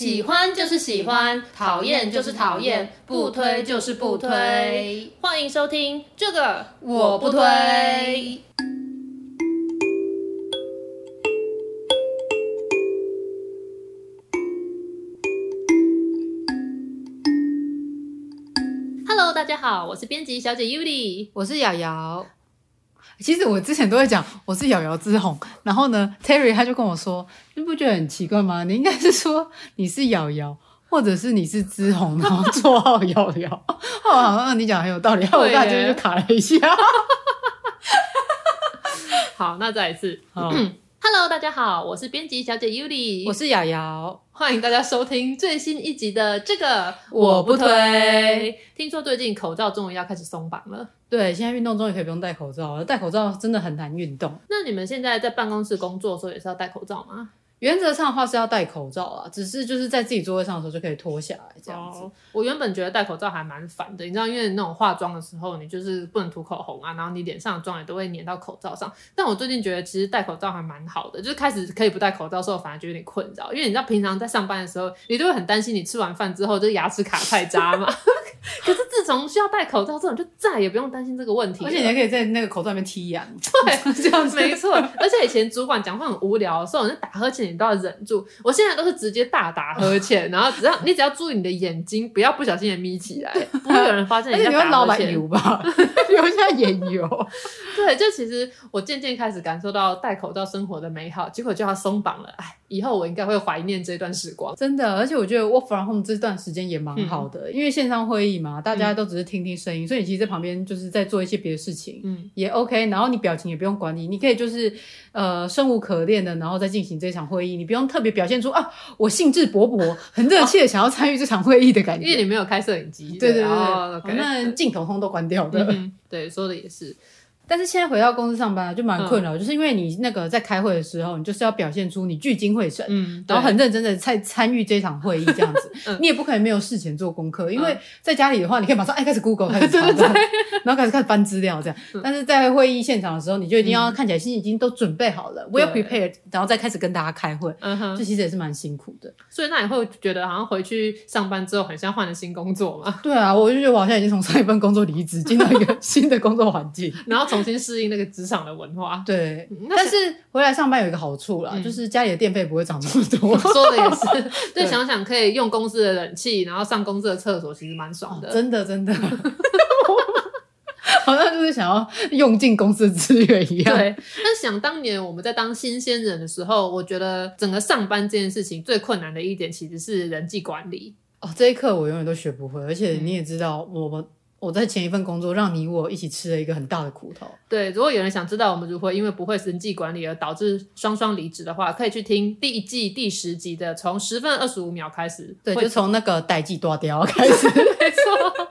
喜欢就是喜欢，讨厌就是讨厌，不推就是不推。欢迎收听这个我不推。Hello，大家好，我是编辑小姐 Yuli，我是瑶瑶。其实我之前都会讲我是瑶瑶之红，然后呢，Terry 他就跟我说，你不觉得很奇怪吗？你应该是说你是瑶瑶，或者是你是之红，然后绰号瑶瑶。哦，好像你讲很有道理，我感觉就卡了一下。好，那再一次。好 Hello，大家好，我是编辑小姐 Yuli，我是瑶瑶。欢迎大家收听最新一集的这个我不推。听说最近口罩终于要开始松绑了，对，现在运动终于可以不用戴口罩了。戴口罩真的很难运动。那你们现在在办公室工作的时候也是要戴口罩吗？原则上的话是要戴口罩啊，只是就是在自己座位上的时候就可以脱下来这样子。Oh, 我原本觉得戴口罩还蛮烦的，你知道，因为那种化妆的时候，你就是不能涂口红啊，然后你脸上的妆也都会粘到口罩上。但我最近觉得其实戴口罩还蛮好的，就是开始可以不戴口罩的时候，反而觉得有点困扰，因为你知道平常在上班的时候，你都会很担心你吃完饭之后就牙齿卡太渣嘛。可是自从需要戴口罩之后，就再也不用担心这个问题。而且你还可以在那个口罩里面踢眼。对，这样子没错。而且以前主管讲话很无聊的时候，你打呵欠你都要忍住。我现在都是直接大打呵欠，然后只要你只要注意你的眼睛，不要不小心也眯起来，不会有人发现你 在打呵欠。留吧，留下眼油。对，就其实我渐渐开始感受到戴口罩生活的美好，结果就要松绑了。哎，以后我应该会怀念这段时光。真的，而且我觉得 work from home 这段时间也蛮好的，嗯、因为线上会议嘛，大家都只是听听声音，嗯、所以你其实在旁边就是在做一些别的事情，嗯，也 OK。然后你表情也不用管理，你可以就是呃生无可恋的，然后再进行这场会议，你不用特别表现出啊我兴致勃勃、很热切想要参与这场会议的感觉，因为你没有开摄影机。对对对对，那镜头通都关掉的。嗯、对，说的也是。但是现在回到公司上班就蛮困扰，嗯、就是因为你那个在开会的时候，你就是要表现出你聚精会神，嗯，然后很认真的在参与这场会议这样子。嗯、你也不可能没有事前做功课，因为在家里的话，你可以马上哎开始 Google 开始查，然后开始开始翻资料这样。嗯、但是在会议现场的时候，你就一定要看起来心已经都准备好了，well prepared，然后再开始跟大家开会。嗯哼，这其实也是蛮辛苦的。所以那你会觉得好像回去上班之后很像换了新工作嘛？对啊，我就觉得我好像已经从上一份工作离职，进到一个 新的工作环境，然后重新适应那个。职场的文化，对，但是回来上班有一个好处啦，嗯、就是家里的电费不会涨那么多。说的也是，对，想想可以用公司的冷气，然后上公司的厕所，其实蛮爽的。哦、真的，真的，好像就是想要用尽公司的资源一样。对，但想当年我们在当新鲜人的时候，我觉得整个上班这件事情最困难的一点，其实是人际管理。哦，这一课我永远都学不会，而且你也知道，我们。我在前一份工作，让你我一起吃了一个很大的苦头。对，如果有人想知道我们如何因为不会人际管理而导致双双离职的话，可以去听第一季第十集的，从十分二十五秒开始。对，就从那个代际断掉开始。没错。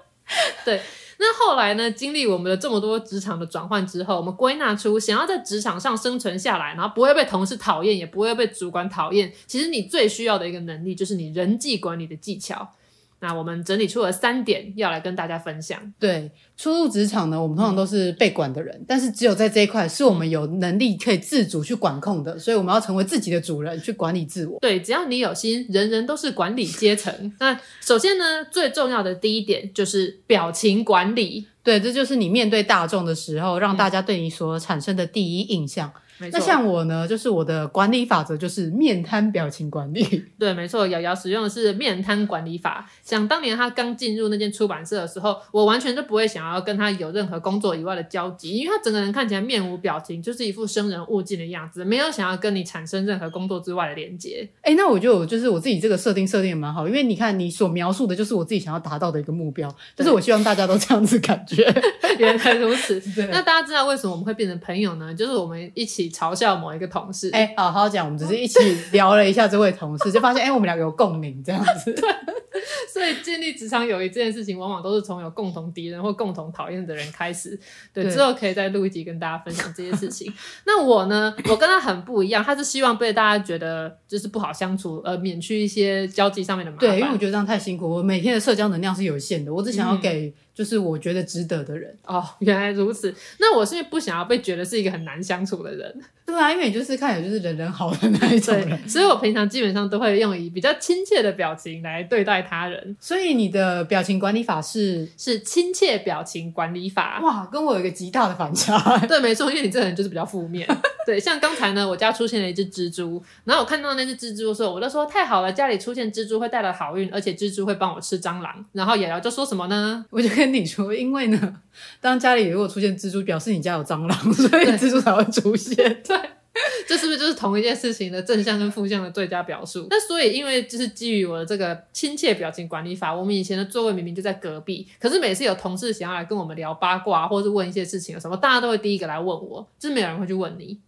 对，那后来呢？经历我们的这么多职场的转换之后，我们归纳出想要在职场上生存下来，然后不会被同事讨厌，也不会被主管讨厌，其实你最需要的一个能力就是你人际管理的技巧。那我们整理出了三点要来跟大家分享。对，初入职场呢，我们通常都是被管的人，嗯、但是只有在这一块是我们有能力可以自主去管控的，所以我们要成为自己的主人，去管理自我。对，只要你有心，人人都是管理阶层。那首先呢，最重要的第一点就是表情管理。对，这就是你面对大众的时候，让大家对你所产生的第一印象。嗯没错，那像我呢，就是我的管理法则就是面瘫表情管理。对，没错，瑶瑶使用的是面瘫管理法。想当年他刚进入那间出版社的时候，我完全就不会想要跟他有任何工作以外的交集，因为他整个人看起来面无表情，就是一副生人勿近的样子，没有想要跟你产生任何工作之外的连接。哎、欸，那我就就是我自己这个设定设定也蛮好，因为你看你所描述的就是我自己想要达到的一个目标，对就是我希望大家都这样子感觉。原来如此。那大家知道为什么我们会变成朋友呢？就是我们一起。嘲笑某一个同事，哎、欸，好好讲，我们只是一起聊了一下这位同事，就发现哎、欸，我们两个有共鸣这样子。对，所以建立职场友谊这件事情，往往都是从有共同敌人或共同讨厌的人开始。对，对之后可以再录一集跟大家分享这些事情。那我呢，我跟他很不一样，他是希望被大家觉得就是不好相处，呃，免去一些交际上面的麻烦。对，因为我觉得这样太辛苦，我每天的社交能量是有限的，我只想要给。嗯就是我觉得值得的人哦，原来如此。那我是因为不想要被觉得是一个很难相处的人。对啊，因为你就是看起来就是人人好的那一种人，所以我平常基本上都会用以比较亲切的表情来对待他人。所以你的表情管理法是是亲切表情管理法。哇，跟我有一个极大的反差。对，没错，因为你这个人就是比较负面。对，像刚才呢，我家出现了一只蜘蛛，然后我看到那只蜘蛛的时候，我就说太好了，家里出现蜘蛛会带来好运，而且蜘蛛会帮我吃蟑螂。然后瑶瑶就说什么呢？我就跟你说，因为呢。当家里如果出现蜘蛛，表示你家有蟑螂，所以蜘蛛才会出现。对，这是不是就是同一件事情的正向跟负向的最佳表述？那所以，因为就是基于我的这个亲切表情管理法，我们以前的座位明明就在隔壁，可是每次有同事想要来跟我们聊八卦，或是问一些事情有什么，大家都会第一个来问我，就是没有人会去问你。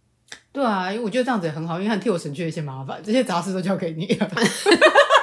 对啊，因为我觉得这样子也很好，因为他替我省去了一些麻烦，这些杂事都交给你了。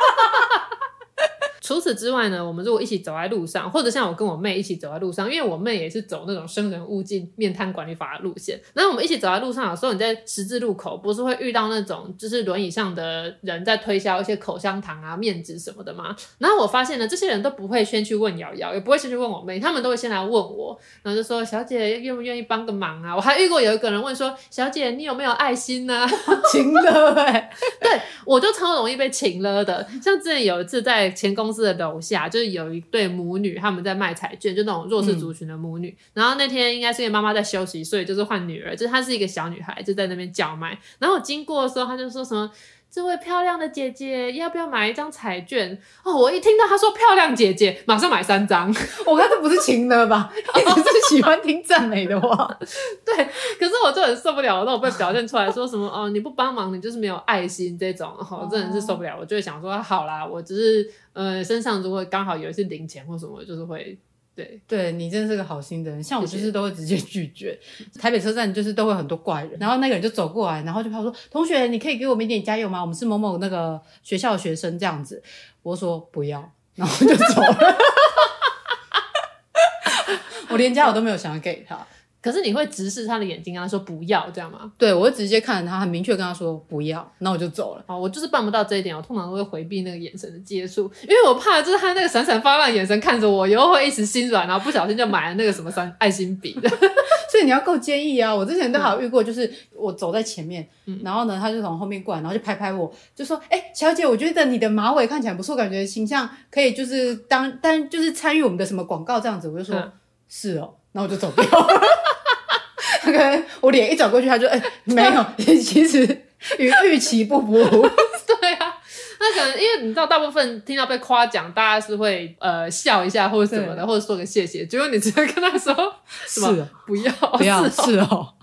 除此之外呢，我们如果一起走在路上，或者像我跟我妹一起走在路上，因为我妹也是走那种生人勿近、面瘫管理法的路线。然后我们一起走在路上，有时候你在十字路口，不是会遇到那种就是轮椅上的人在推销一些口香糖啊、面纸什么的吗？然后我发现呢，这些人都不会先去问瑶瑶，也不会先去问我妹，他们都会先来问我，然后就说：“小姐愿不愿意帮个忙啊？”我还遇过有一个人问说：“小姐，你有没有爱心呢、啊？”情勒哎，对，我就超容易被情了的。像之前有一次在前公司的楼下就。就是有一对母女，他们在卖彩券，就那种弱势族群的母女。嗯、然后那天应该是因为妈妈在休息，所以就是换女儿，就是她是一个小女孩，就在那边叫卖。然后我经过的时候，她就说什么：“这位漂亮的姐姐，要不要买一张彩券？”哦，我一听到她说“漂亮姐姐”，马上买三张。我看这不是情的吧？你 只 是喜欢听赞美的话。对，可是我就很受不了，那我被表现出来说什么哦，你不帮忙，你就是没有爱心这种，我真的是受不了。我就会想说，好啦，我只是。呃，身上如果刚好有一些零钱或什么，就是会对对，你真的是个好心的人。像我就是都会直接拒绝。台北车站就是都会很多怪人，然后那个人就走过来，然后就他说：“同学，你可以给我们一点加油吗？我们是某某那个学校的学生，这样子。”我说不要，然后就走了。我连加油都没有想要给他。可是你会直视他的眼睛，跟他说不要这样吗？对，我会直接看着他，很明确跟他说不要，那我就走了。哦，我就是办不到这一点，我通常都会回避那个眼神的接触，因为我怕就是他那个闪闪发亮的眼神看着我，以后会一时心软，然后不小心就买了那个什么三爱心笔。所以你要够坚毅啊！我之前都好遇过，就是我走在前面，嗯、然后呢，他就从后面过来，然后就拍拍我，就说：“哎、欸，小姐，我觉得你的马尾看起来不错，感觉形象可以就是当当就是参与我们的什么广告这样子。”我就说：“嗯、是哦。”然后我就走掉我脸一转过去，他就哎、欸，没有，其实与预期不符。对啊，那可能因为你知道，大部分听到被夸奖，大家是会呃笑一下或者什么的，或者说个谢谢。结果你直接跟他说 是吗？不要，不要，是哦。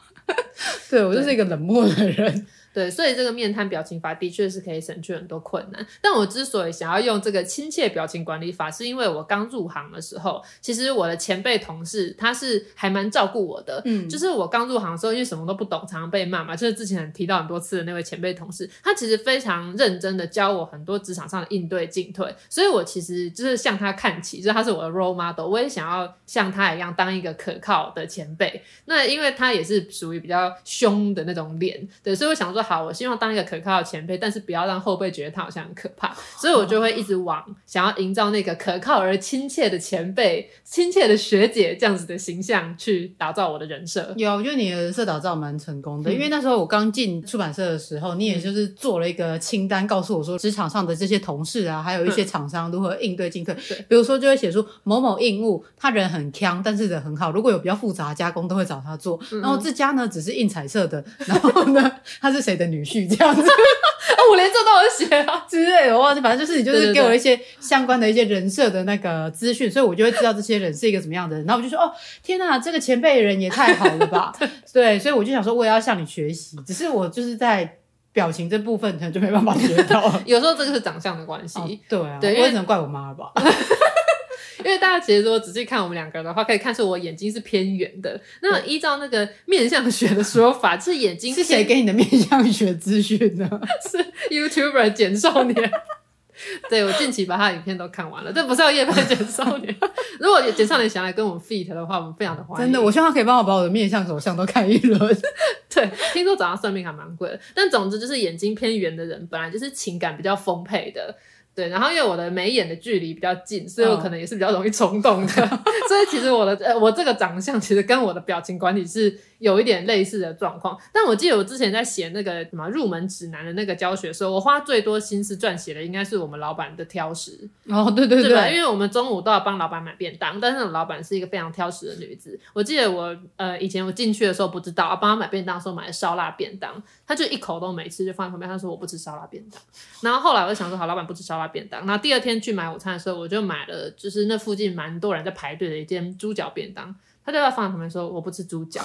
对，我就是一个冷漠的人。对，所以这个面瘫表情法的确是可以省去很多困难。但我之所以想要用这个亲切表情管理法，是因为我刚入行的时候，其实我的前辈同事他是还蛮照顾我的。嗯，就是我刚入行的时候，因为什么都不懂，常常被骂嘛。就是之前提到很多次的那位前辈同事，他其实非常认真的教我很多职场上的应对进退。所以我其实就是向他看齐，就是他是我的 role model，我也想要像他一样当一个可靠的前辈。那因为他也是属于比较凶的那种脸，对，所以我想说。好，我希望当一个可靠的前辈，但是不要让后辈觉得他好像很可怕，所以我就会一直往想要营造那个可靠而亲切的前辈、亲切的学姐这样子的形象去打造我的人设。有，我觉得你的人设打造蛮成功的，嗯、因为那时候我刚进出版社的时候，你也就是做了一个清单，告诉我说职场上的这些同事啊，还有一些厂商如何应对进退。对、嗯，比如说就会写出某某应务，他人很强，但是人很好，如果有比较复杂的加工都会找他做。嗯、然后这家呢只是印彩色的，然后呢 他是谁？的女婿这样子，我连这都有写啊 之类的，我忘记，反正就是你就是给我一些相关的一些人设的那个资讯，所以我就会知道这些人是一个怎么样的人。然后我就说，哦，天哪，这个前辈人也太好了吧？对，所以我就想说，我也要向你学习。只是我就是在表情这部分可能就没办法学到，有时候这个是长相的关系。哦，对啊，对，我也只能怪我妈了吧。因为大家其实如果仔细看我们两个的话，可以看出我眼睛是偏圆的。那依照那个面相学的说法，是眼睛是谁给你的面相学资讯呢？是 YouTuber 简少年。对，我近期把他的影片都看完了，这不是要业配简少年。如果简少年想来跟我们 feat 的话，我们非常的欢迎。真的，我希望他可以帮我把我的面相、手相都看一轮。对，听说找他算命还蛮贵的，但总之就是眼睛偏圆的人，本来就是情感比较丰沛的。对，然后因为我的眉眼的距离比较近，所以我可能也是比较容易冲动的。Oh. 所以其实我的呃，我这个长相其实跟我的表情管理是有一点类似的状况。但我记得我之前在写那个什么入门指南的那个教学的时候，我花最多心思撰写的应该是我们老板的挑食。哦，oh, 对对对，对，因为我们中午都要帮老板买便当，但是老板是一个非常挑食的女子。我记得我呃以前我进去的时候不知道，帮她买便当的时候买的烧腊便当，她就一口都没吃，就放在旁边。她说我不吃烧腊便当。然后后来我就想说，好，老板不吃烧腊便当。然后第二天去买午餐的时候，我就买了，就是那附近蛮多人在排队的一间猪脚便当。他就在放在旁边说：“我不吃猪脚。”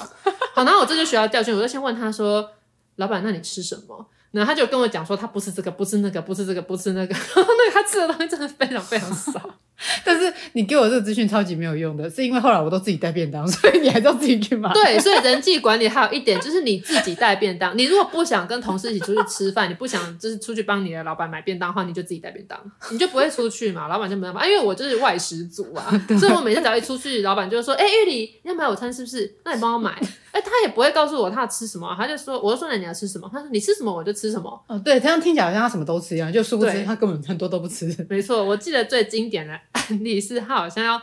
好，然后我这就学到教训，我就先问他说：“老板，那你吃什么？”然后他就跟我讲说：“他不吃这个，不吃那个，不吃这个，不吃那个。”那个他吃的东西真的非常非常少。但是你给我这个资讯超级没有用的，是因为后来我都自己带便当，所以你还是要自己去买。对，所以人际管理还有一点就是你自己带便当。你如果不想跟同事一起出去吃饭，你不想就是出去帮你的老板买便当的话，你就自己带便当，你就不会出去嘛，老板就没办法。因为我就是外食族啊，所以我每次只要一出去，老板就会说：“哎、欸，玉里，你要买午餐是不是？那你帮我买。”哎，他也不会告诉我他要吃什么，他就说：“我就说那你要吃什么？”他说：“你吃什么我就吃什么。”哦，对，这样听起来好像他什么都吃一样，就殊不知他根本很多都不吃。没错，我记得最经典的案例是。他好像要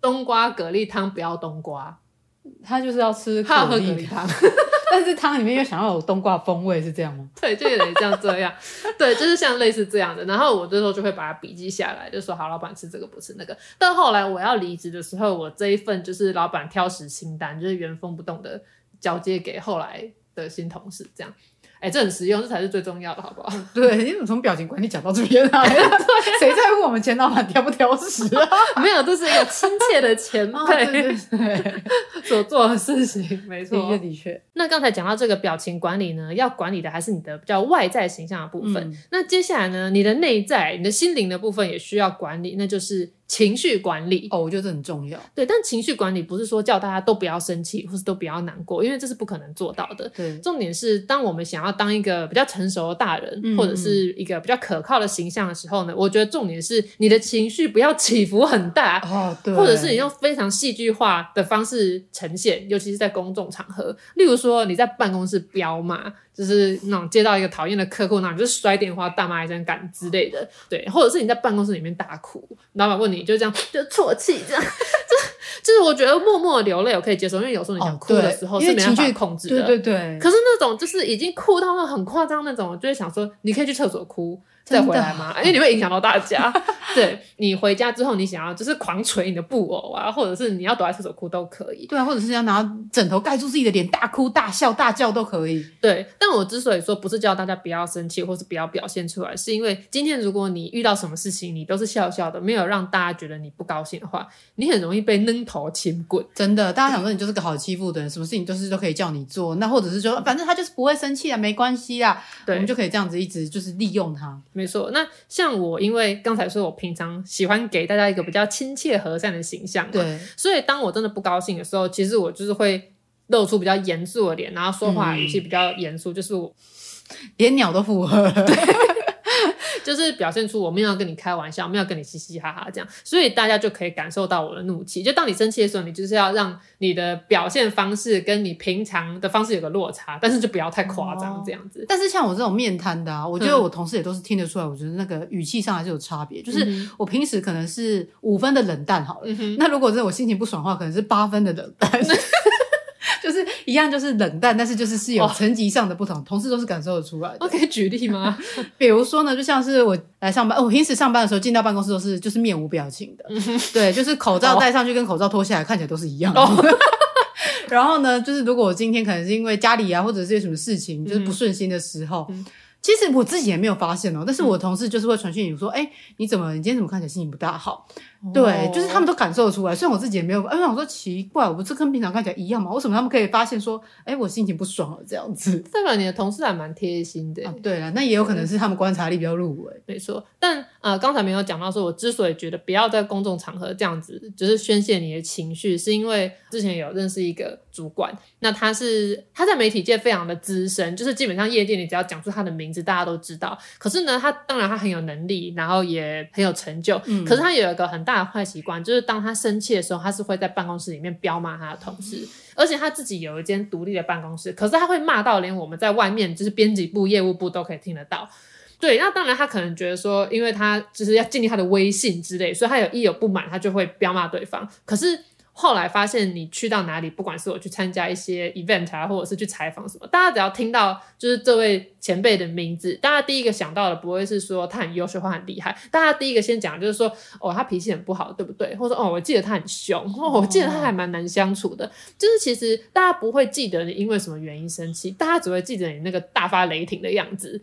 冬瓜蛤蜊汤，不要冬瓜，他就是要吃蛤蜊汤，但是汤里面又想要有冬瓜风味，是这样吗？对，就有点像这样，对，就是像类似这样的。然后我这时候就会把它笔记下来，就说好，老板吃这个不吃那个。但后来我要离职的时候，我这一份就是老板挑食清单，就是原封不动的交接给后来的新同事，这样。哎、欸，这很实用，这才是最重要的，好不好？对，你怎么从表情管理讲到这边来了？对，谁在乎我们前老板挑不挑食啊？没有，这是一个亲切的前辈、所做的事情，没错，的确的确。那刚才讲到这个表情管理呢，要管理的还是你的比较外在形象的部分。嗯、那接下来呢，你的内在、你的心灵的部分也需要管理，那就是。情绪管理哦，我觉得这很重要。对，但情绪管理不是说叫大家都不要生气，或是都不要难过，因为这是不可能做到的。对，重点是当我们想要当一个比较成熟的大人，嗯、或者是一个比较可靠的形象的时候呢，我觉得重点是你的情绪不要起伏很大哦，对，或者是你用非常戏剧化的方式呈现，尤其是在公众场合，例如说你在办公室飙骂。就是那种接到一个讨厌的客户，那你就摔电话大骂一声干之类的，对，或者是你在办公室里面大哭，老板问你就这样就啜泣这样，就就是我觉得默默流泪我可以接受，因为有时候你想哭的时候是没办法控制的，对对对。可是那种就是已经哭到那很夸张那种，我就会想说你可以去厕所哭。再回来吗？因为你会影响到大家。对，你回家之后，你想要就是狂捶你的布偶啊，或者是你要躲在厕所哭都可以。对啊，或者是要拿枕头盖住自己的脸，大哭大笑大叫都可以。对，但我之所以说不是叫大家不要生气，或是不要表现出来，是因为今天如果你遇到什么事情，你都是笑笑的，没有让大家觉得你不高兴的话，你很容易被扔头轻滚。真的，大家想说你就是个好欺负的人，什么事情都是都可以叫你做。那或者是说，反正他就是不会生气啊，没关系啊，对，我们就可以这样子一直就是利用他。没错，那。像我，因为刚才说我平常喜欢给大家一个比较亲切和善的形象嘛，对，所以当我真的不高兴的时候，其实我就是会露出比较严肃的脸，然后说话语气比较严肃，嗯、就是我连鸟都附和。对就是表现出我没有要跟你开玩笑，没有跟你嘻嘻哈哈这样，所以大家就可以感受到我的怒气。就当你生气的时候，你就是要让你的表现方式跟你平常的方式有个落差，但是就不要太夸张这样子。哦、但是像我这种面瘫的啊，我觉得我同事也都是听得出来，我觉得那个语气上还是有差别。就是我平时可能是五分的冷淡好了，那如果是我心情不爽的话，可能是八分的冷淡。就是一样，就是冷淡，但是就是是有层级上的不同，哦、同事都是感受得出来的。我可以举例吗？比如说呢，就像是我来上班，我平时上班的时候进到办公室都是就是面无表情的，嗯、对，就是口罩戴上去跟口罩脱下来看起来都是一样的。哦、然后呢，就是如果我今天可能是因为家里啊或者是有什么事情就是不顺心的时候，嗯、其实我自己也没有发现哦，但是我同事就是会传讯你说，哎、嗯欸，你怎么你今天怎么看起来心情不大？好？对，就是他们都感受得出来。虽然我自己也没有，哎，我想说奇怪，我不是跟平常看起来一样吗？为什么他们可以发现说，哎，我心情不爽了这样子？代表你的同事还蛮贴心的。啊、对了，那也有可能是他们观察力比较入微。没错，但呃，刚才没有讲到说，我之所以觉得不要在公众场合这样子，就是宣泄你的情绪，是因为之前有认识一个主管，那他是他在媒体界非常的资深，就是基本上业界你只要讲出他的名字，大家都知道。可是呢，他当然他很有能力，然后也很有成就。嗯、可是他有一个很大的坏习惯，就是当他生气的时候，他是会在办公室里面彪骂他的同事，而且他自己有一间独立的办公室，可是他会骂到连我们在外面就是编辑部、业务部都可以听得到。对，那当然他可能觉得说，因为他就是要建立他的威信之类，所以他有一有不满，他就会彪骂对方。可是。后来发现，你去到哪里，不管是我去参加一些 event 啊，或者是去采访什么，大家只要听到就是这位前辈的名字，大家第一个想到的不会是说他很优秀或很厉害，大家第一个先讲就是说，哦，他脾气很不好，对不对？或者说，哦，我记得他很凶，哦，我记得他还蛮难相处的。就是其实大家不会记得你因为什么原因生气，大家只会记得你那个大发雷霆的样子。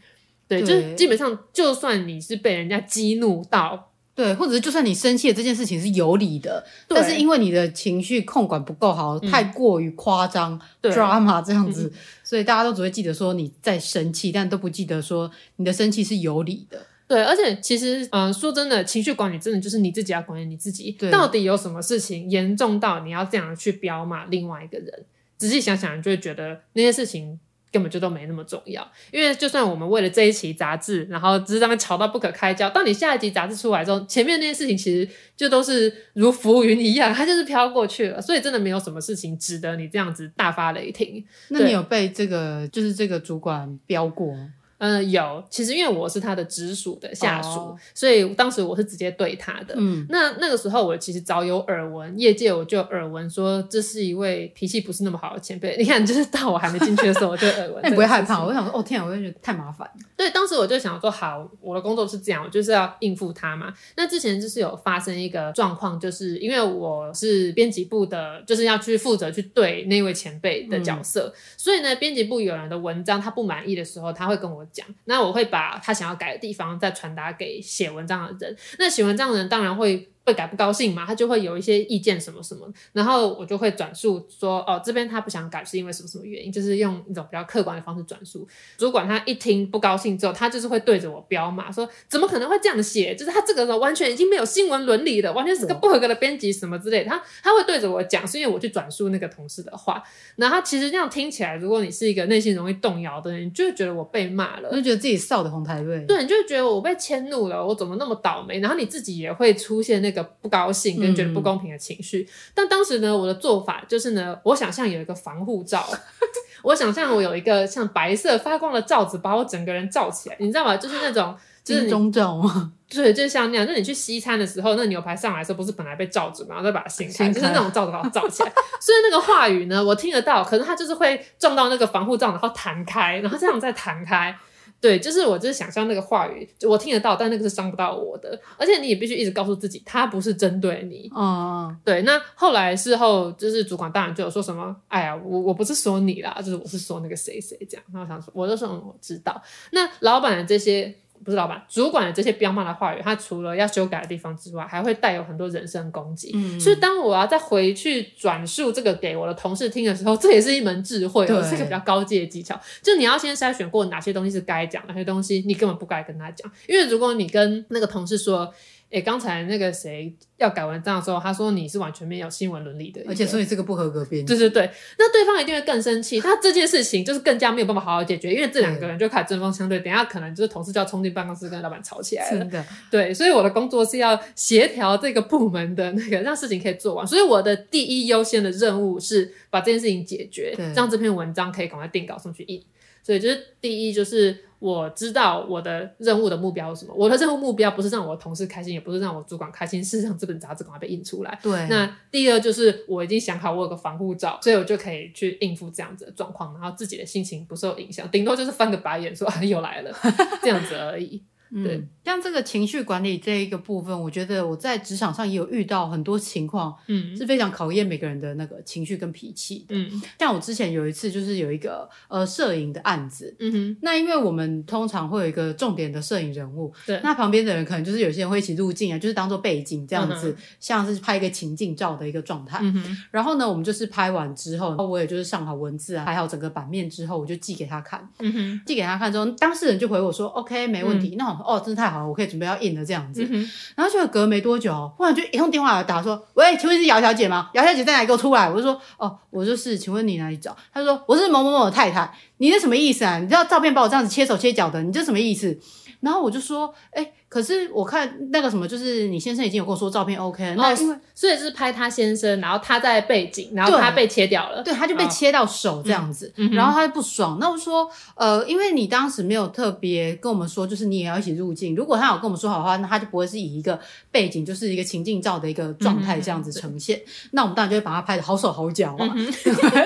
对，对就是基本上，就算你是被人家激怒到。对，或者是就算你生气的这件事情是有理的，但是因为你的情绪控管不够好，嗯、太过于夸张，drama 这样子，嗯、所以大家都只会记得说你在生气，但都不记得说你的生气是有理的。对，而且其实，嗯、呃，说真的，情绪管理真的就是你自己要管理你自己。对到底有什么事情严重到你要这样去飙骂另外一个人？仔细想想，你就会觉得那些事情。根本就都没那么重要，因为就算我们为了这一期杂志，然后只是在那吵到不可开交，当你下一集杂志出来之后，前面那些事情其实就都是如浮云一样，它就是飘过去了，所以真的没有什么事情值得你这样子大发雷霆。那你有被这个就是这个主管飙过？嗯、呃，有，其实因为我是他的直属的下属，oh. 所以当时我是直接对他的。嗯，那那个时候我其实早有耳闻，业界我就耳闻说这是一位脾气不是那么好的前辈。你看，就是到我还没进去的时候，我就耳闻。那你不会害怕？我想说，哦天啊，我就觉得太麻烦。对，当时我就想说，好，我的工作是这样，我就是要应付他嘛。那之前就是有发生一个状况，就是因为我是编辑部的，就是要去负责去对那位前辈的角色，嗯、所以呢，编辑部有人的文章他不满意的时候，他会跟我讲，那我会把他想要改的地方再传达给写文章的人。那写文章的人当然会。会改不高兴嘛？他就会有一些意见什么什么，然后我就会转述说，哦，这边他不想改是因为什么什么原因，就是用一种比较客观的方式转述。主管他一听不高兴之后，他就是会对着我飙骂，说怎么可能会这样写？就是他这个时候完全已经没有新闻伦理了，完全是个不合格的编辑什么之类的。他他会对着我讲，是因为我去转述那个同事的话。然后他其实这样听起来，如果你是一个内心容易动摇的人，你就会觉得我被骂了，就觉得自己扫的红台位。对，你就会觉得我被迁怒了，我怎么那么倒霉？然后你自己也会出现那个。不高兴跟觉得不公平的情绪，嗯、但当时呢，我的做法就是呢，我想象有一个防护罩，我想象我有一个像白色发光的罩子，把我整个人罩起来，你知道吗？就是那种就是中罩吗？对，就是像那样。就你去西餐的时候，那牛排上来的时候，不是本来被罩着嘛，然后再把它掀开，开就是那种罩子把它罩起来。所以那个话语呢，我听得到，可是它就是会撞到那个防护罩，然后弹开，然后这样再弹开。对，就是我就是想象那个话语，我听得到，但那个是伤不到我的，而且你也必须一直告诉自己，他不是针对你。嗯，对。那后来事后就是主管当然就有说什么，哎呀，我我不是说你啦，就是我是说那个谁谁这样。然后我想说，我就说我知道。那老板的这些。不是老板，主管的这些彪骂的话语，他除了要修改的地方之外，还会带有很多人身攻击。嗯，所以当我要再回去转述这个给我的同事听的时候，这也是一门智慧，对，是一个比较高阶的技巧。就你要先筛选过哪些东西是该讲，哪些东西你根本不该跟他讲。因为如果你跟那个同事说，诶，刚才那个谁要改文章的时候，他说你是完全没有新闻伦理的，而且说你是个不合格编辑。对对对，那对方一定会更生气，他这件事情就是更加没有办法好好解决，因为这两个人就开始针锋相对，等一下可能就是同事就要冲进办公室跟老板吵起来了。真的，对，所以我的工作是要协调这个部门的那个让事情可以做完，所以我的第一优先的任务是把这件事情解决，对让这篇文章可以赶快定稿送去印。所以就是第一就是。我知道我的任务的目标是什么。我的任务目标不是让我的同事开心，也不是让我主管开心，是让这本杂志赶快被印出来。对。那第二就是我已经想好我有个防护罩，所以我就可以去应付这样子的状况，然后自己的心情不受影响，顶多就是翻个白眼说啊又来了 这样子而已。对，像这个情绪管理这一个部分，我觉得我在职场上也有遇到很多情况，嗯，是非常考验每个人的那个情绪跟脾气的。嗯，像我之前有一次就是有一个呃摄影的案子，嗯哼，那因为我们通常会有一个重点的摄影人物，对，那旁边的人可能就是有些人会一起入镜啊，就是当做背景这样子，嗯、像是拍一个情境照的一个状态。嗯哼，然后呢，我们就是拍完之后，我也就是上好文字啊，拍好整个版面之后，我就寄给他看。嗯哼，寄给他看之后，当事人就回我说：“OK，没问题。嗯”那我哦，真的太好了，我可以准备要印了这样子。嗯、然后就隔没多久，忽然就一通电话打说：“喂，请问是姚小姐吗？姚小姐在哪里？给我出来！”我就说：“哦，我就是，请问你哪里找？”他说：“我是某某某的太太。”你这什么意思啊？你知道照片把我这样子切手切脚的，你这什么意思？然后我就说：“哎、欸。”可是我看那个什么，就是你先生已经有跟我说照片 OK 了，那因为、哦、所以是拍他先生，然后他在背景，然后他被切掉了，对，他就被切到手这样子，哦、然后他就不爽。嗯、那我说，呃，因为你当时没有特别跟我们说，就是你也要一起入境。如果他有跟我们说好的话，那他就不会是以一个背景，就是一个情境照的一个状态这样子呈现。嗯、那我们当然就会把他拍的好手好脚啊。嗯、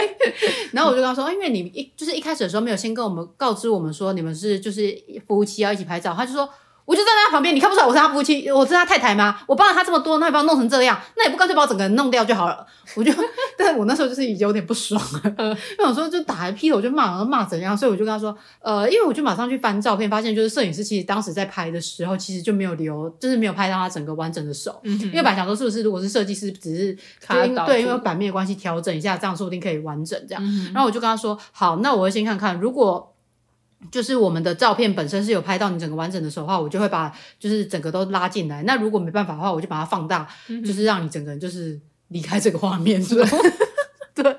然后我就跟他说，因为你一就是一开始的时候没有先跟我们告知我们说你们是就是夫妻要一起拍照，他就说。我就站在他旁边，你看不出来我是他夫妻，我是他太太吗？我帮了他这么多，那也把我弄成这样，那也不干脆把我整个人弄掉就好了。我就，但是我那时候就是已经有点不爽了，因为我说就打一劈头就骂，然后骂怎样，所以我就跟他说，呃，因为我就马上去翻照片，发现就是摄影师其实当时在拍的时候，其实就没有留，就是没有拍到他整个完整的手，嗯、因为本来想说是不是如果是设计师只是对，因为版面的关系调整一下，这样说不定可以完整这样。嗯、然后我就跟他说，好，那我会先看看如果。就是我们的照片本身是有拍到你整个完整的手的话，我就会把就是整个都拉进来。那如果没办法的话，我就把它放大，嗯、就是让你整个人就是离开这个画面，是吧？对。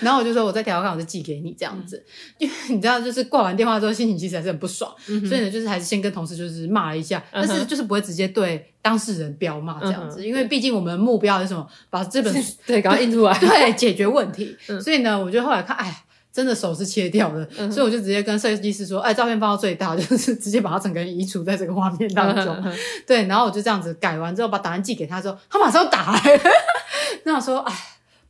然后我就说，我再调看，我就寄给你这样子。嗯、因为你知道，就是挂完电话之后，心情其实还是很不爽。嗯、所以呢，就是还是先跟同事就是骂了一下，嗯、但是就是不会直接对当事人彪骂这样子，嗯、因为毕竟我们的目标是什么？把这本 书对赶快印出来，对，解决问题。嗯、所以呢，我就后来看，哎。真的手是切掉的，嗯、所以我就直接跟设计师说：“哎，照片放到最大，就是直接把它整个人移除在这个画面当中。嗯哼”对，然后我就这样子改完之后，把档案寄给他之后，他马上打来。那我说：“哎，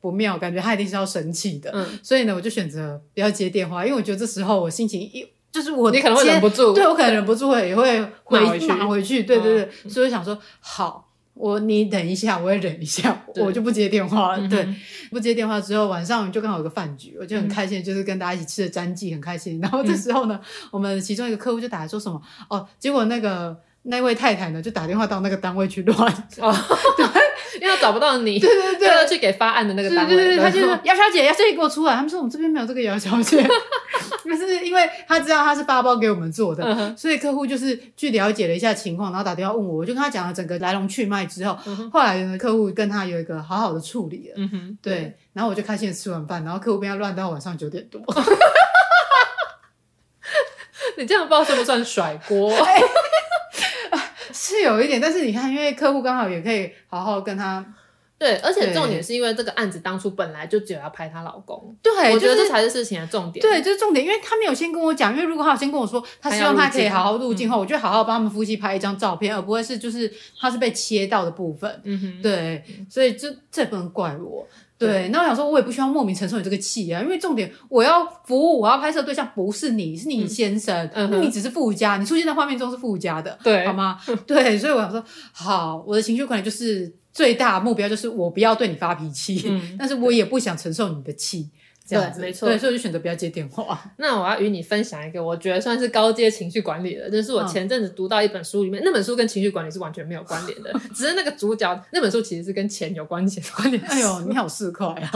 不妙，感觉他一定是要生气的。嗯”所以呢，我就选择不要接电话，因为我觉得这时候我心情一就是我你可能会忍不住，对我可能忍不住会也会回回去骂回去。对对对，嗯、所以我想说好。我你等一下，我也忍一下，我就不接电话了。嗯、对，不接电话之后，晚上就刚好有个饭局，我就很开心，嗯、就是跟大家一起吃的詹记，很开心。然后这时候呢，嗯、我们其中一个客户就打来说什么哦，结果那个那位太太呢，就打电话到那个单位去乱。哦，对。因为他找不到你，对对对，要去给发案的那个单位，对对对，他就说姚小姐，姚小姐给我出来。他们说我们这边没有这个姚小姐，就是因为他知道他是发包给我们做的，嗯、所以客户就是去了解了一下情况，然后打电话问我，我就跟他讲了整个来龙去脉之后，后来呢，客户跟他有一个好好的处理了，嗯哼，对，然后我就开心的吃完饭，然后客户变要乱到晚上九点多，你这样不知道算不算甩锅？是有一点，但是你看，因为客户刚好也可以好好跟他，对，而且重点是因为这个案子当初本来就只有要拍她老公，对，我觉得这才是事情的重点，对，这是重点，因为他没有先跟我讲，因为如果他有先跟我说，他希望他可以好好入镜后，我就好好帮他们夫妻拍一张照片，而不会是就是他是被切到的部分，嗯哼，对，所以这这不能怪我。对，那我想说，我也不需要莫名承受你这个气啊，因为重点我要服务，我要拍摄对象不是你，是你先生，嗯、那你只是附加，你出现在画面中是附加的，对，好吗？对，所以我想说，好，我的情绪管理就是最大目标，就是我不要对你发脾气，嗯、但是我也不想承受你的气。对，没错，对，所以我就选择不要接电话。那我要与你分享一个，我觉得算是高阶情绪管理的，就是我前阵子读到一本书里面，嗯、那本书跟情绪管理是完全没有关联的，只是那个主角那本书其实是跟钱有关系关联。哎呦，你好市侩啊！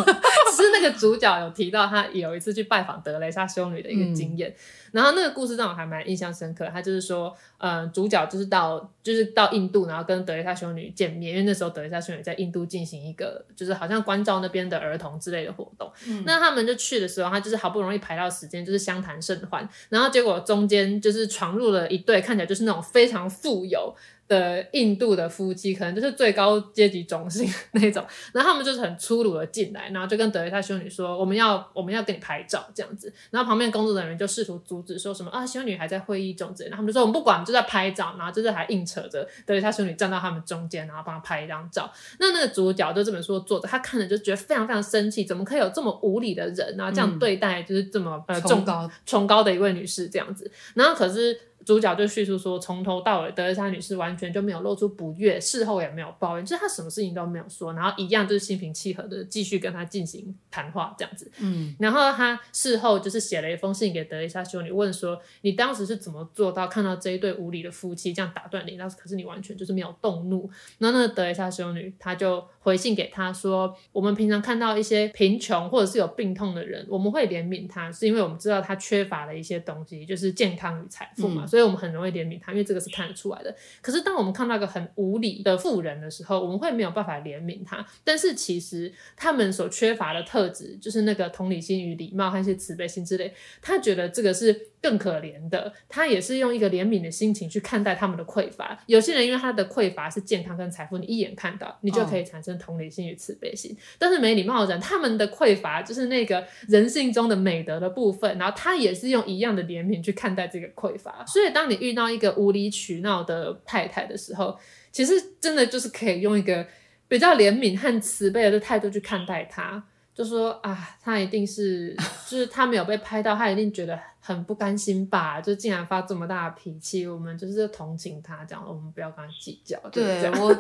只是那个主角有提到他有一次去拜访德蕾莎修女的一个经验。嗯然后那个故事让我还蛮印象深刻，他就是说，嗯、呃，主角就是到就是到印度，然后跟德雷莎修女见面，因为那时候德雷莎修女在印度进行一个就是好像关照那边的儿童之类的活动。嗯、那他们就去的时候，他就是好不容易排到时间，就是相谈甚欢，然后结果中间就是闯入了一对看起来就是那种非常富有。的印度的夫妻可能就是最高阶级中心那种，然后他们就是很粗鲁的进来，然后就跟德蕾莎修女说：“我们要我们要跟你拍照这样子。”然后旁边工作人员就试图阻止，说什么啊，修女还在会议中之类。然后他们就说：“我们不管，就在拍照。”然后就是还硬扯着德蕾莎修女站到他们中间，然后帮他拍一张照。那那个主角就这本书的作者，他看了就觉得非常非常生气，怎么可以有这么无理的人，然后这样对待就是这么、嗯、呃崇高崇高的一位女士这样子。然后可是。主角就叙述说，从头到尾德蕾莎女士完全就没有露出不悦，事后也没有抱怨，就是她什么事情都没有说，然后一样就是心平气和的继续跟她进行谈话这样子。嗯，然后她事后就是写了一封信给德蕾莎修女，问说你当时是怎么做到看到这一对无理的夫妻这样打断你，但是可是你完全就是没有动怒。然后那个德蕾莎修女她就回信给他说，我们平常看到一些贫穷或者是有病痛的人，我们会怜悯他，是因为我们知道他缺乏了一些东西，就是健康与财富嘛。嗯所以我们很容易怜悯他，因为这个是看得出来的。可是当我们看到一个很无理的富人的时候，我们会没有办法怜悯他。但是其实他们所缺乏的特质，就是那个同理心与礼貌和一些慈悲心之类。他觉得这个是更可怜的，他也是用一个怜悯的心情去看待他们的匮乏。有些人因为他的匮乏是健康跟财富，你一眼看到，你就可以产生同理心与慈悲心。哦。但是没礼貌的人，他们的匮乏就是那个人性中的美德的部分，然后他也是用一样的怜悯去看待这个匮乏。所以，所以当你遇到一个无理取闹的太太的时候，其实真的就是可以用一个比较怜悯和慈悲的态度去看待她，就说啊，她一定是，就是她没有被拍到，她一定觉得很不甘心吧，就竟然发这么大的脾气，我们就是同情她，这样我们不要跟她计较。对，我。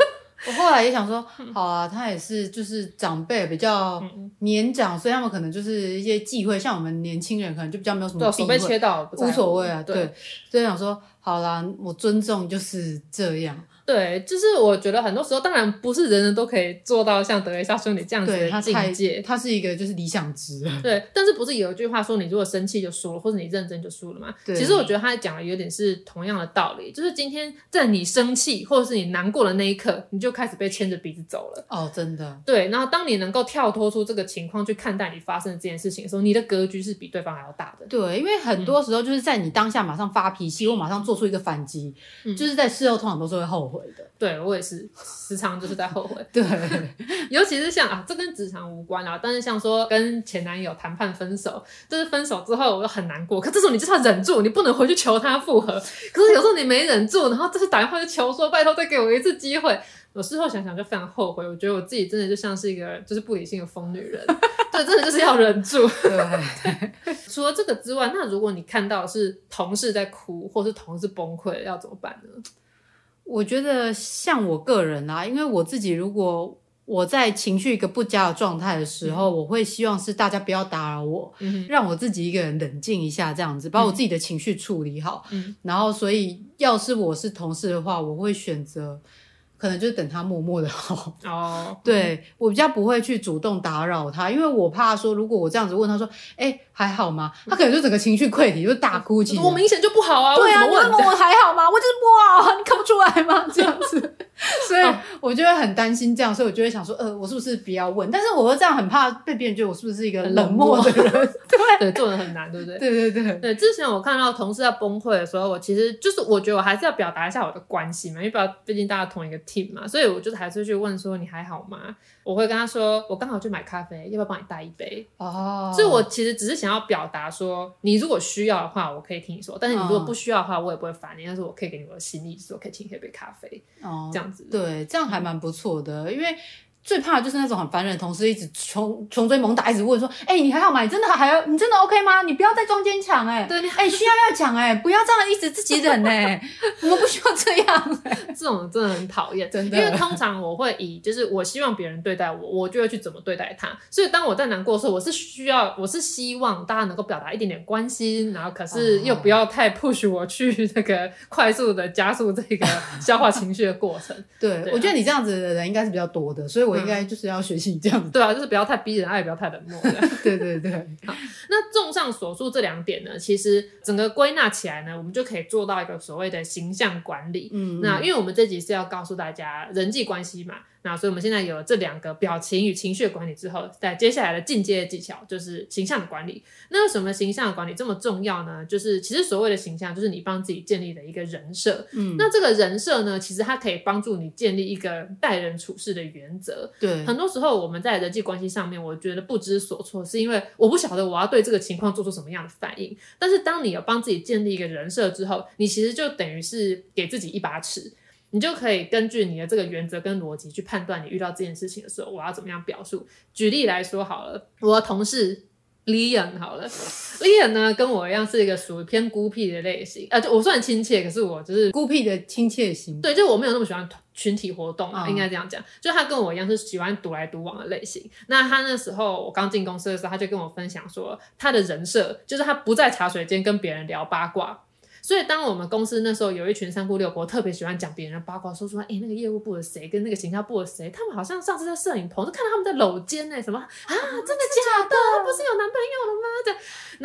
我后来也想说，好啊，他也是就是长辈比较年长，所以他们可能就是一些忌讳，像我们年轻人可能就比较没有什么避讳，被切到无所谓啊，对，所以想说，好啦，我尊重就是这样。对，就是我觉得很多时候，当然不是人人都可以做到像德雷莎修女这样子的境界。他是一个就是理想值。对，但是不是有一句话说，你如果生气就输了，或者你认真就输了嘛？对。其实我觉得他讲的有点是同样的道理，就是今天在你生气或者是你难过的那一刻，你就开始被牵着鼻子走了。哦，真的。对，然后当你能够跳脱出这个情况去看待你发生的这件事情的时候，你的格局是比对方还要大的。对，因为很多时候就是在你当下马上发脾气，或马上做出一个反击，嗯，就是在事后通常都是会后悔的。对，我也是，时常就是在后悔。对，尤其是像啊，这跟职场无关啊，但是像说跟前男友谈判分手，就是分手之后我就很难过，可这时候你就是要忍住，你不能回去求他复合。可是有时候你没忍住，然后这次打电话就求说，拜托再给我一次机会。我事后想想就非常后悔，我觉得我自己真的就像是一个就是不理性的疯女人。对，真的就是要忍住。对，除了这个之外，那如果你看到是同事在哭，或是同事崩溃，要怎么办呢？我觉得像我个人啊，因为我自己如果我在情绪一个不佳的状态的时候，嗯，我会希望是大家不要打扰我，嗯，让我自己一个人冷静一下，这样子把我自己的情绪处理好。嗯，然后所以要是我是同事的话，我会选择。可能就是等他默默的好哦，oh, 对、嗯、我比较不会去主动打扰他，因为我怕说，如果我这样子问他说，哎、欸，还好吗？他可能就整个情绪溃堤，就大哭起来。我明显就不好啊，对啊，我问我还好吗？我就是不好，你看不出来吗？这样子，所以我就会很担心这样，所以我就会想说，呃，我是不是不要问？但是我会这样很怕被别人觉得我是不是一个冷漠的人？对对，做人很难，对不对？对对对对。之前我看到同事在崩溃的时候，我其实就是我觉得我还是要表达一下我的关心嘛，因为毕毕竟大家同一个 team 嘛，所以我就。还是去问说，你还好吗？我会跟他说，我刚好去买咖啡，要不要帮你带一杯？哦、oh.，所以我其实只是想要表达说，你如果需要的话，我可以听你说；但是你如果不需要的话，我也不会烦你。但是我可以给你我的心意，说可以请你喝杯咖啡。哦、oh.，这样子，对，这样还蛮不错的，嗯，因为。最怕的就是那种很烦人的同事，一直穷穷追猛打，一直问说：“哎、欸，你还好吗？你真的还要？你真的 OK 吗？你不要再装坚强哎！对，哎、欸，需要要讲哎，不要这样一直自己忍哎，我们不需要这样哎，这种真的很讨厌，真的。因为通常我会以就是我希望别人对待我，我就会去怎么对待他。所以当我在难过的时候，我是需要，我是希望大家能够表达一点点关心，然后可是又不要太 push 我去 那个快速的加速这个消化情绪的过程。对，我觉得你这样子的人应该是比较多的，所以我应该就是要学习这样子、嗯，对啊，就是不要太逼人，爱也不要太冷漠。对对对。好，那综上所述这两点呢，其实整个归纳起来呢，我们就可以做到一个所谓的形象管理。嗯，那因为我们这集是要告诉大家人际关系嘛。那所以我们现在有了这两个表情与情绪管理之后，在接下来的进阶的技巧就是形象的管理。那为什么形象的管理这么重要呢？就是其实所谓的形象，就是你帮自己建立的一个人设。嗯，那这个人设呢，其实它可以帮助你建立一个待人处事的原则。对，很多时候我们在人际关系上面，我觉得不知所措，是因为我不晓得我要对这个情况做出什么样的反应。但是当你有帮自己建立一个人设之后，你其实就等于是给自己一把尺。你就可以根据你的这个原则跟逻辑去判断，你遇到这件事情的时候，我要怎么样表述。举例来说好了，我的同事 Leon 好了，Leon 呢跟我一样是一个属于偏孤僻的类型，呃，就我算亲切，可是我就是孤僻的亲切型。对，就我没有那么喜欢群体活动啊，嗯、应该这样讲。就他跟我一样是喜欢独来独往的类型。那他那时候我刚进公司的时候，他就跟我分享说，他的人设就是他不在茶水间跟别人聊八卦。所以，当我们公司那时候有一群三姑六婆，特别喜欢讲别人的八卦，说说，哎、欸，那个业务部的谁跟那个行销部的谁，他们好像上次在摄影棚就看到他们在搂肩呢，什么啊，真的假的？他不是有男朋友了吗？这，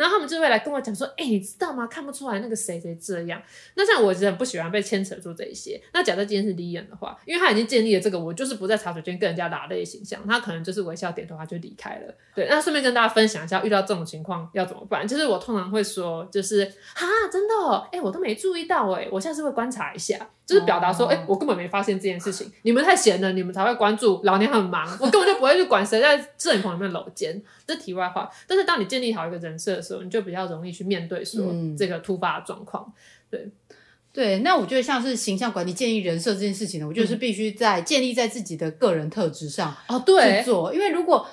然后他们就会来跟我讲说，哎、欸，你知道吗？看不出来那个谁谁这样。那像我其实很不喜欢被牵扯住这一些。那假设今天是 Leon 的话，因为他已经建立了这个，我就是不在茶水间跟人家拉类形象，他可能就是微笑点头，他就离开了。对，那顺便跟大家分享一下，遇到这种情况要怎么办？就是我通常会说，就是哈，真的、喔，哎、欸，我都没注意。到哎、欸，我下次会观察一下，就是表达说，哎、oh. 欸，我根本没发现这件事情，你们太闲了，你们才会关注，老娘很忙，我根本就不会去管谁在摄影棚里面搂肩。这题外话，但是当你建立好一个人设的时候，你就比较容易去面对说这个突发的状况。对对，那我觉得像是形象管理、建立人设这件事情呢，我觉得是必须在建立在自己的个人特质上哦，对，做，因为如果。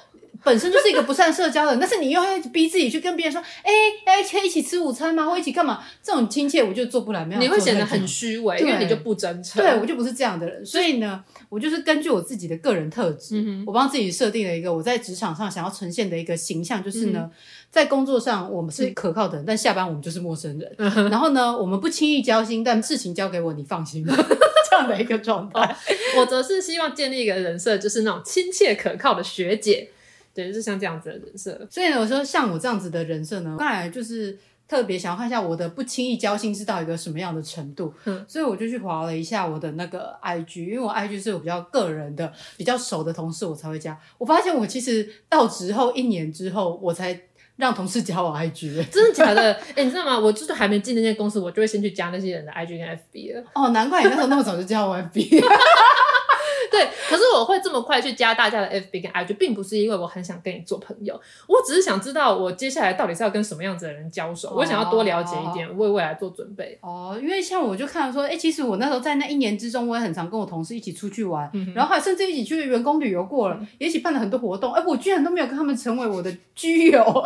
本身就是一个不善社交的人，但是你又要逼自己去跟别人说，哎、欸，哎，可以一起吃午餐吗？或一起干嘛？这种亲切我就做不来，没有。你会显得很虚伪，因为你就不真诚。对，我就不是这样的人，所以呢，我就是根据我自己的个人特质，嗯、我帮自己设定了一个我在职场上想要呈现的一个形象，就是呢，嗯、在工作上我们是可靠的人，但下班我们就是陌生人。嗯、然后呢，我们不轻易交心，但事情交给我，你放心。这样的一个状态，我则是希望建立一个人设，就是那种亲切可靠的学姐。对，就是像这样子的人设，所以呢，我说像我这样子的人设呢，当然就是特别想要看一下我的不轻易交心是到一个什么样的程度，嗯，所以我就去划了一下我的那个 IG，因为我 IG 是我比较个人的、比较熟的同事我才会加。我发现我其实到职后一年之后，我才让同事加我 IG，真的假的？哎、欸，你知道吗？我就是还没进那间公司，我就会先去加那些人的 IG 跟 FB 了。哦，难怪你那时候那么早就加我 FB。对，可是我会这么快去加大家的 FB 跟 IG，并不是因为我很想跟你做朋友，我只是想知道我接下来到底是要跟什么样子的人交手，哦、我想要多了解一点，为未来做准备。哦，因为像我就看到说，哎、欸，其实我那时候在那一年之中，我也很常跟我同事一起出去玩，嗯、然后还甚至一起去员工旅游过了，嗯、也一起办了很多活动，哎、欸，我居然都没有跟他们成为我的居友。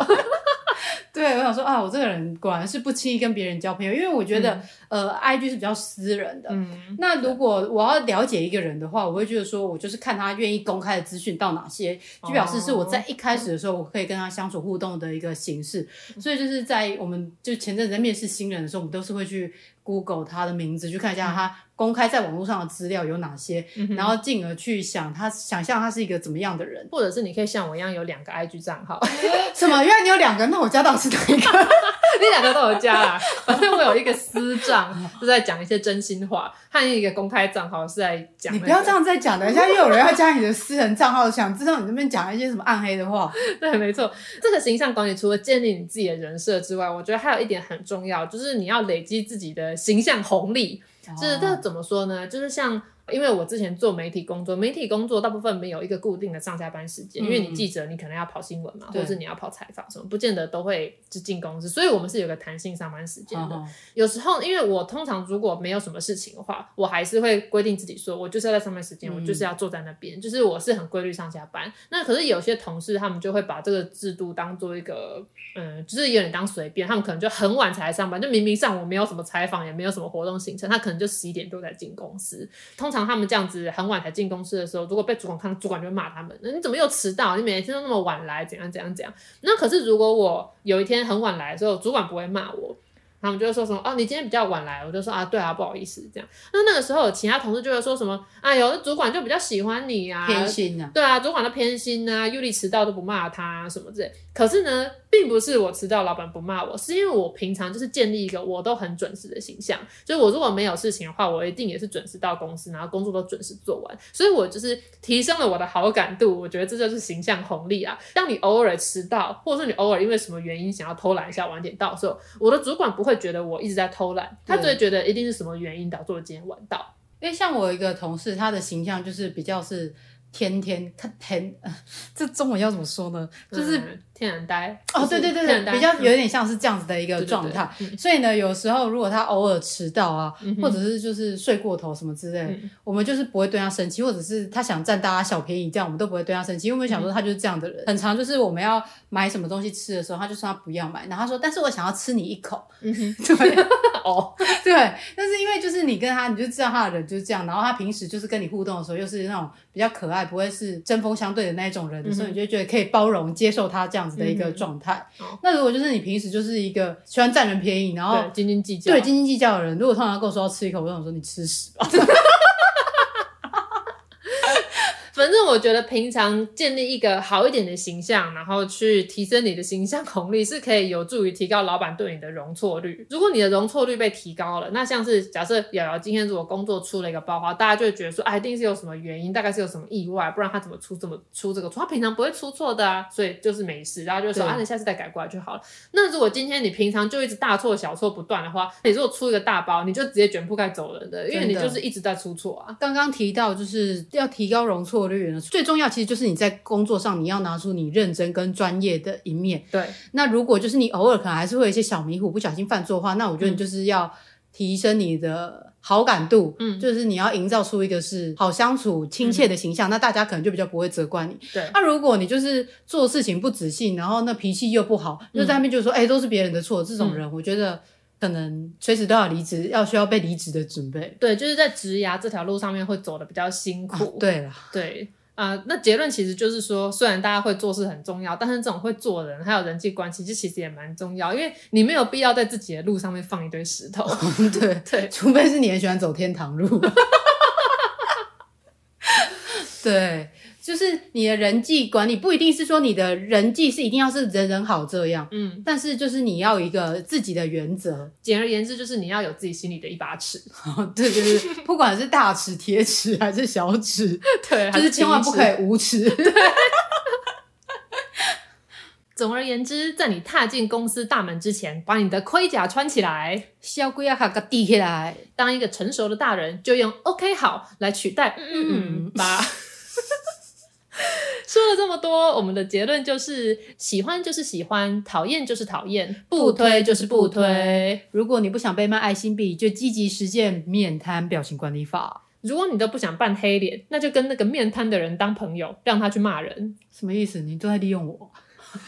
对，我想说啊，我这个人果然是不轻易跟别人交朋友，因为我觉得，嗯、呃，IG 是比较私人的。嗯，那如果我要了解一个人的话，我会觉得就说，我就是看他愿意公开的资讯到哪些，就表示是我在一开始的时候，我可以跟他相处互动的一个形式。所以就是在我们就前阵子在面试新人的时候，我们都是会去 Google 他的名字，去看一下他。公开在网络上的资料有哪些？嗯、然后进而去想他，想象他是一个怎么样的人，或者是你可以像我一样有两个 IG 账号。什么？原来你有两个？那我加到是哪一个？你两个都有加啊。反正我有一个私账，是在讲一些真心话；还有一个公开账号是在讲、那个。你不要这样再讲，等一下又有人要加你的私人账号，想知道你那边讲一些什么暗黑的话。对，没错。这个形象管理除了建立你自己的人设之外，我觉得还有一点很重要，就是你要累积自己的形象红利。就是这怎么说呢？就是像。因为我之前做媒体工作，媒体工作大部分没有一个固定的上下班时间，嗯、因为你记者你可能要跑新闻嘛，或者是你要跑采访什么，不见得都会就进公司，所以我们是有个弹性上班时间的。哦、有时候，因为我通常如果没有什么事情的话，我还是会规定自己说，我就是要在上班时间，嗯、我就是要坐在那边，就是我是很规律上下班。那可是有些同事他们就会把这个制度当做一个，嗯，就是有点当随便，他们可能就很晚才来上班，就明明上午没有什么采访，也没有什么活动行程，他可能就十一点多才进公司。通常他们这样子。很晚才进公司的时候，如果被主管看到，主管就会骂他们。那你怎么又迟到？你每天都那么晚来，怎样怎样怎样？那可是如果我有一天很晚来的时候，主管不会骂我。他们就会说什么哦，你今天比较晚来，我就说啊，对啊，不好意思，这样。那那个时候，其他同事就会说什么，哎呦，那主管就比较喜欢你啊，偏心啊，对啊，主管都偏心啊，尤里迟到都不骂他什么之类。可是呢，并不是我迟到，老板不骂我，是因为我平常就是建立一个我都很准时的形象。就是我如果没有事情的话，我一定也是准时到公司，然后工作都准时做完。所以我就是提升了我的好感度，我觉得这就是形象红利啊。当你偶尔迟到，或者说你偶尔因为什么原因想要偷懒一下晚点到的时候，我的主管不会觉得我一直在。偷懒，他就会觉得一定是什么原因导致我今天晚到。因为像我一个同事，他的形象就是比较是天天他天，这中文要怎么说呢？就是、嗯、天然呆哦，对对对对，比较有点像是这样子的一个状态。对对对，所以呢，有时候如果他偶尔迟到啊，嗯、或者是就是睡过头什么之类、嗯，我们就是不会对他生气，或者是他想占大家小便宜，这样我们都不会对他生气，因为我们想说他就是这样的人。嗯、很常就是我们要买什么东西吃的时候，他就说他不要买，然后他说，但是我想要吃你一口。嗯，对，哦，对，但是因为就是你跟他，你就知道他的人就是这样，然后他平时就是跟你互动的时候，又是那种比较可爱，不会是针锋相对的那一种人所以你就觉得可以包容接受他这样子的一个状态、嗯。那如果就是你平时就是一个喜欢占人便宜，然后斤斤计较，对斤斤计较的人，如果通常跟我说要吃一口，我就想说你吃屎吧。那我觉得平常建立一个好一点的形象，然后去提升你的形象红利，是可以有助于提高老板对你的容错率。如果你的容错率被提高了，那像是假设瑶瑶今天如果工作出了一个包花，大家就会觉得说，哎，一定是有什么原因，大概是有什么意外，不然他怎么出这么出这个错？他平常不会出错的啊，所以就是没事，然后就说啊，你下次再改过来就好了。那如果今天你平常就一直大错小错不断的话，你如果出一个大包，你就直接卷铺盖走人的，因为你就是一直在出错啊。刚刚提到就是要提高容错率呢，最重要。其实就是你在工作上，你要拿出你认真跟专业的一面。对，那如果就是你偶尔可能还是会有一些小迷糊，不小心犯错的话，那我觉得你就是要提升你的好感度。嗯，就是你要营造出一个是好相处、亲切的形象，嗯，那大家可能就比较不会责怪你。对，那如果你就是做事情不仔细，然后那脾气又不好，嗯，就在那边就说，哎，都是别人的错，这种人，嗯，我觉得可能随时都要离职，要需要被离职的准备。对，就是在职涯这条路上面会走的比较辛苦。啊，对了，对。啊、呃，那结论其实就是说，虽然大家会做事很重要，但是这种会做人还有人际关系，这其实也蛮重要，因为你没有必要在自己的路上面放一堆石头。对 对，除非是你很喜欢走天堂路。对。就是你的人际管理不一定是说你的人际是一定要是人人好这样，嗯，但是就是你要有一个自己的原则。简而言之，就是你要有自己心里的一把尺。对对对，不管是大尺、铁尺还是小尺，对，就是千万不可以无耻。对。总而言之，在你踏进公司大门之前，把你的盔甲穿起来，小龟要卡个递起来。当一个成熟的大人，就用 “OK 好”来取代“嗯嗯嗯”吧。说了这么多，我们的结论就是：喜欢就是喜欢，讨厌就是讨厌，不推就是不推。如果你不想被卖爱心笔，就积极实践面瘫表情管理法。如果你都不想扮黑脸，那就跟那个面瘫的人当朋友，让他去骂人。什么意思？你都在利用我？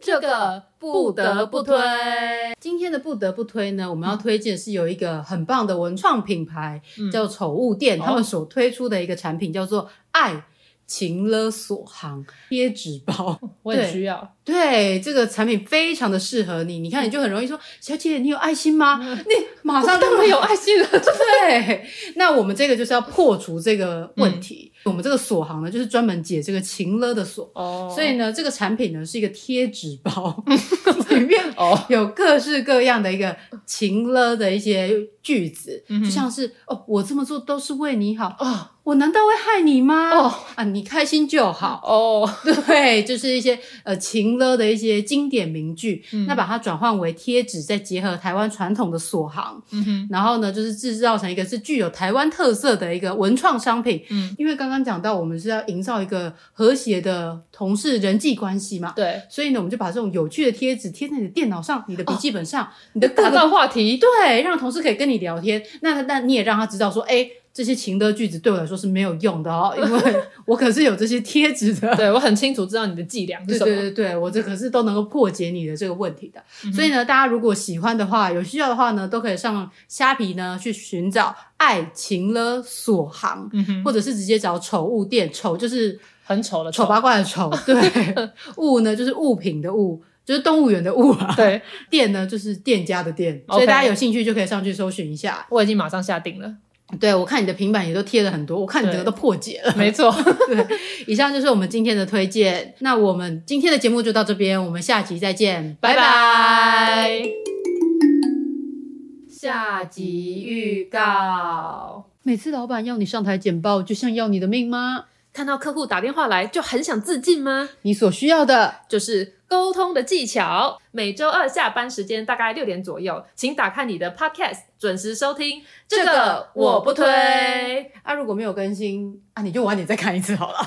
这个不得不推。今天的不得不推呢，我们要推荐是有一个很棒的文创品牌，嗯、叫宠物店，他们所推出的一个产品叫做“爱情勒索行”贴纸包，我也需要。对，这个产品非常的适合你。你看，你就很容易说：“嗯、小姐，你有爱心吗？”嗯、你马上就会有爱心了。对，那我们这个就是要破除这个问题。嗯我们这个锁行呢，就是专门解这个情勒的锁。哦，所以呢，这个产品呢是一个贴纸包，里面哦。有各式各样的一个情勒的一些句子，嗯、就像是哦，我这么做都是为你好。哦，我难道会害你吗？哦。啊，你开心就好。哦，对，就是一些呃情勒的一些经典名句，嗯、那把它转换为贴纸，再结合台湾传统的锁行，嗯哼，然后呢，就是制造成一个是具有台湾特色的一个文创商品，嗯，因为刚刚。刚讲到，我们是要营造一个和谐的同事人际关系嘛？对，所以呢，我们就把这种有趣的贴纸贴在你的电脑上、你的笔记本上、哦、你的 各个话题，对，让同事可以跟你聊天。那那你也让他知道说，哎，这些情的句子对我来说是没有用的哦，因为我可是有这些贴纸的。对，我很清楚知道你的伎俩是什么。对对对对，我这可是都能够破解你的这个问题的。嗯、所以呢，大家如果喜欢的话，有需要的话呢，都可以上虾皮呢去寻找。爱情勒索行、嗯，或者是直接找宠物店，丑就是很丑的丑八怪的丑，对，物呢就是物品的物，就是动物园的物啊，对，店呢就是店家的店所以大家有兴趣就可以上去搜寻一下。我已经马上下定了，对，我看你的平板也都贴了很多，我看你的都破解了，没错，对，以上就是我们今天的推荐，那我们今天的节目就到这边，我们下集再见，拜拜。下集预告：每次老板要你上台简报，就像要你的命吗？看到客户打电话来就很想自尽吗？你所需要的就是沟通的技巧。每周二下班时间大概六点左右，请打开你的 Podcast，准时收听。这个我不推。啊，如果没有更新啊，你就晚点再看一次好了。